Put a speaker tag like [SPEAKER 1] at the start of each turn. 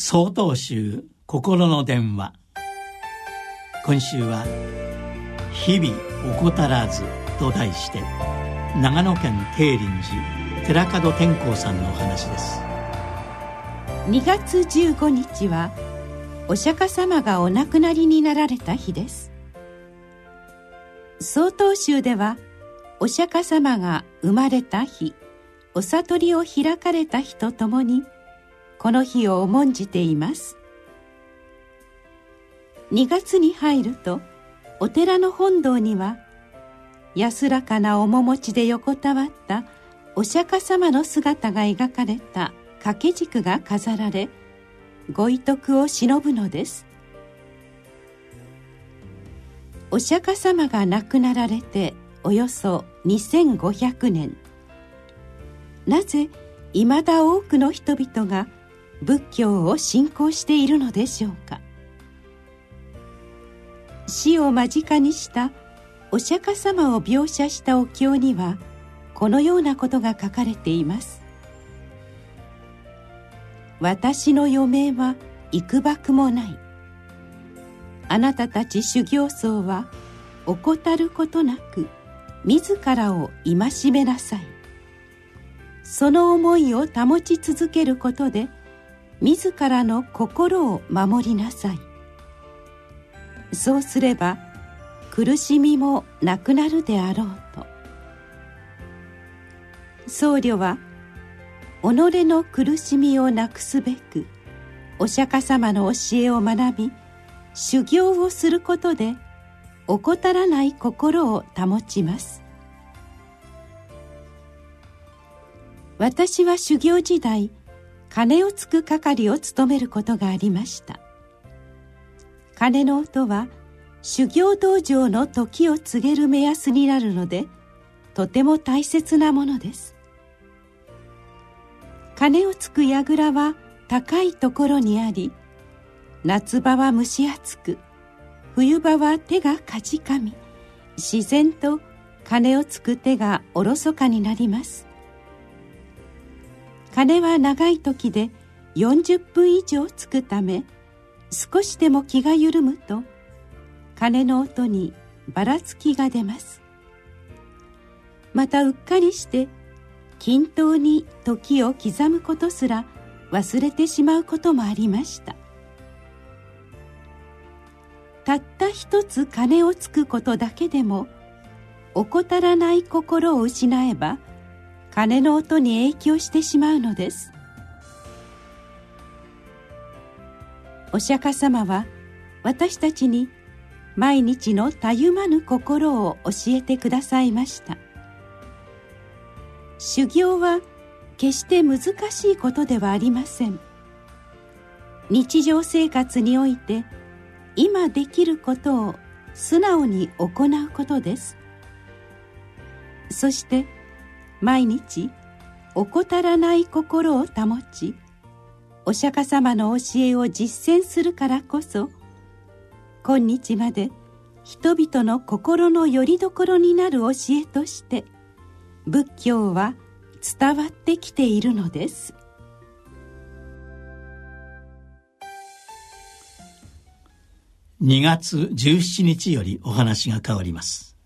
[SPEAKER 1] 総統集心の電話。今週は「日々怠らず」と題して長野県慶林寺寺門天功さんのお話です。
[SPEAKER 2] 2月15日はお釈迦様がお亡くなりになられた日です。曹洞宗ではお釈迦様が生まれた日お悟りを開かれた日とともに「この日を重んじています。2月に入るとお寺の本堂には安らかな面持ちで横たわったお釈迦様の姿が描かれた掛け軸が飾られご遺徳を忍ぶのです。お釈迦様が亡くなられておよそ2500年。なぜいまだ多くの人々が仏教を信仰しているのでしょうか？死を間近にしたお釈迦様を描写したお経にはこのようなことが書かれています。私の余命は幾ばくもない。あなたたち修行僧は怠ることなく自らを戒めなさい。その思いを保ち続けることで自らの心を守りなさい。そうすれば苦しみもなくなるであろうと。僧侶は己の苦しみをなくすべくお釈迦様の教えを学び修行をすることで怠らない心を保ちます。私は修行時代鐘をつく係を務めることがありました。鐘の音は修行道場の時を告げる目安になるのでとても大切なものです。鐘をつく櫓は高いところにあり夏場は蒸し暑く冬場は手がかじかみ自然と鐘をつく手がおろそかになります。鐘は長い時で40分以上つくため少しでも気が緩むと鐘の音にばらつきが出ます。またうっかりして均等に時を刻むことすら忘れてしまうこともありました。たった一つ鐘をつくことだけでも怠らない心を失えば鐘の音に影響してしまうのです。お釈迦様は私たちに毎日のたゆまぬ心を教えてくださいました。修行は決して難しいことではありません。日常生活において今できることを素直に行うことです。そして毎日怠らない心を保ちお釈迦様の教えを実践するからこそ今日まで人々の心の拠り所になる教えとして仏教は伝わってきているのです。
[SPEAKER 1] 2月17日よりお話が変わります。